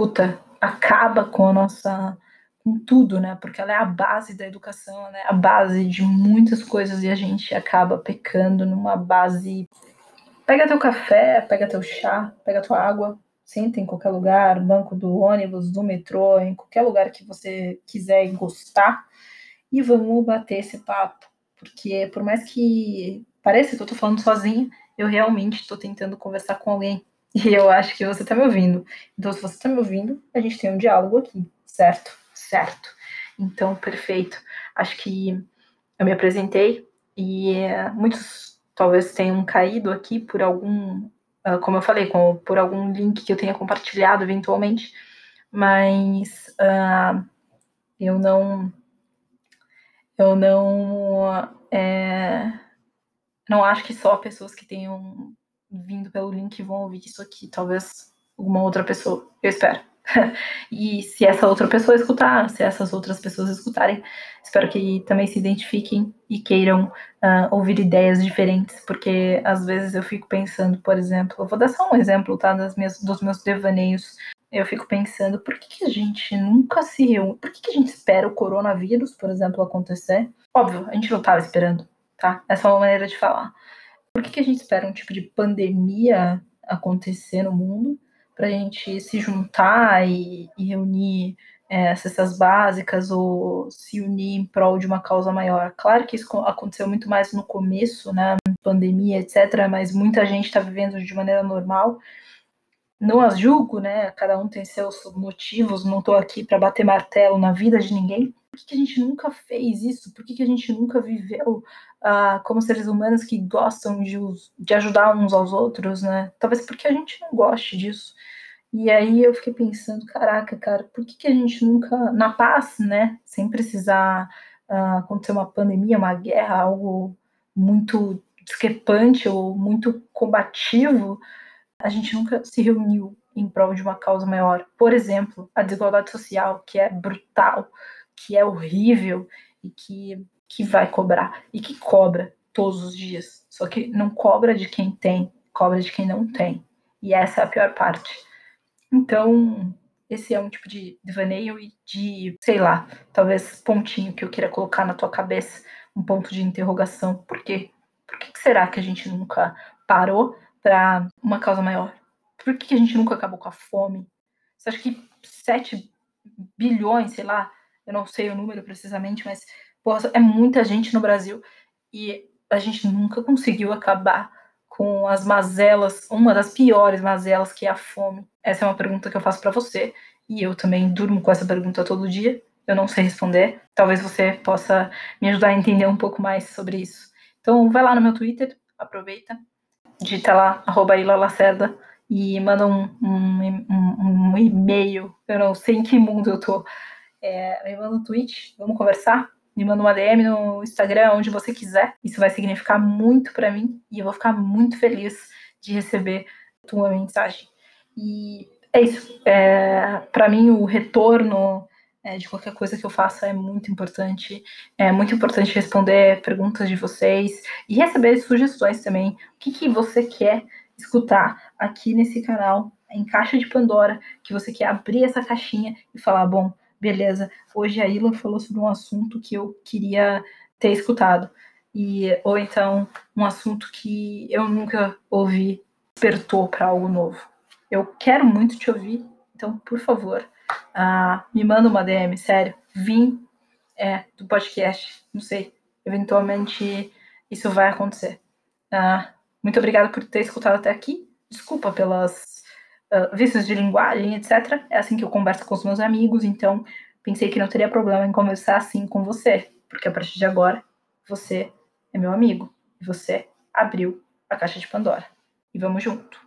puta, acaba com a nossa com tudo, né? Porque ela é a base da educação, né? A base de muitas coisas e a gente acaba pecando numa base. Pega teu café, pega teu chá, pega tua água, senta em qualquer lugar, banco do ônibus, do metrô, em qualquer lugar que você quiser gostar, e vamos bater esse papo. Porque por mais que pareça que eu tô falando sozinha, eu realmente estou tentando conversar com alguém. E eu acho que você está me ouvindo. Então, se você está me ouvindo, a gente tem um diálogo aqui, certo? certo. Então, perfeito. Acho que eu me apresentei e uh, muitos talvez tenham caído aqui por algum, uh, como eu falei, com, por algum link que eu tenha compartilhado eventualmente, mas uh, eu não, eu não, é, não acho que só pessoas que tenham vindo pelo link vão ouvir isso aqui, talvez alguma outra pessoa, eu espero. e se essa outra pessoa escutar, se essas outras pessoas escutarem, espero que também se identifiquem e queiram uh, ouvir ideias diferentes, porque às vezes eu fico pensando, por exemplo, eu vou dar só um exemplo, tá, das minhas, dos meus devaneios. Eu fico pensando, por que, que a gente nunca se reúne? Por que, que a gente espera o coronavírus, por exemplo, acontecer? Óbvio, a gente não estava esperando, tá? Essa é uma maneira de falar. Por que, que a gente espera um tipo de pandemia acontecer no mundo para a gente se juntar e, e reunir é, cestas básicas ou se unir em prol de uma causa maior. Claro que isso aconteceu muito mais no começo, né, pandemia, etc., mas muita gente está vivendo de maneira normal. Não as julgo, né? Cada um tem seus motivos, não estou aqui para bater martelo na vida de ninguém. Por que, que, a gente nunca fez isso? Por que, que a gente nunca viveu uh, como seres humanos que gostam de, de ajudar uns aos outros, né? Talvez porque a gente não goste disso. E aí eu fiquei pensando, caraca, cara, por que, que a gente nunca, na paz, né, sem precisar uh, acontecer uma pandemia, uma guerra, algo muito discrepante ou muito combativo, a gente nunca se reuniu em prol de uma causa maior. Por exemplo, a desigualdade social, que é brutal, que é horrível e que, que vai cobrar, e que cobra todos os dias. Só que não cobra de quem tem, cobra de quem não tem. E essa é a pior parte. Então, esse é um tipo de devaneio e de, sei lá, talvez pontinho que eu queira colocar na tua cabeça, um ponto de interrogação. Por quê? Por que será que a gente nunca parou para uma causa maior? Por que a gente nunca acabou com a fome? Você acha que 7 bilhões, sei lá, eu não sei o número precisamente, mas é muita gente no Brasil e a gente nunca conseguiu acabar com as mazelas, uma das piores mazelas que é a fome. Essa é uma pergunta que eu faço para você e eu também durmo com essa pergunta todo dia. Eu não sei responder. Talvez você possa me ajudar a entender um pouco mais sobre isso. Então, vai lá no meu Twitter, aproveita, digita lá, arroba Lacerda, e manda um, um, um, um, e-mail. Eu não sei em que mundo eu tô. É, me manda um tweet, vamos conversar me manda uma DM no Instagram, onde você quiser. Isso vai significar muito para mim e eu vou ficar muito feliz de receber tua mensagem. E é isso. É, para mim, o retorno é, de qualquer coisa que eu faça é muito importante. É muito importante responder perguntas de vocês e receber sugestões também. O que, que você quer escutar aqui nesse canal, em Caixa de Pandora, que você quer abrir essa caixinha e falar, bom, beleza, hoje a Ila falou sobre um assunto que eu queria ter escutado. E, ou então um assunto que eu nunca ouvi despertou para algo novo. Eu quero muito te ouvir, então, por favor, uh, me manda uma DM, sério. Vim é, do podcast, não sei, eventualmente isso vai acontecer. Uh, muito obrigada por ter escutado até aqui. Desculpa pelas vícios de linguagem, etc. É assim que eu converso com os meus amigos, então pensei que não teria problema em conversar assim com você, porque a partir de agora você é meu amigo você abriu a caixa de Pandora. E vamos junto.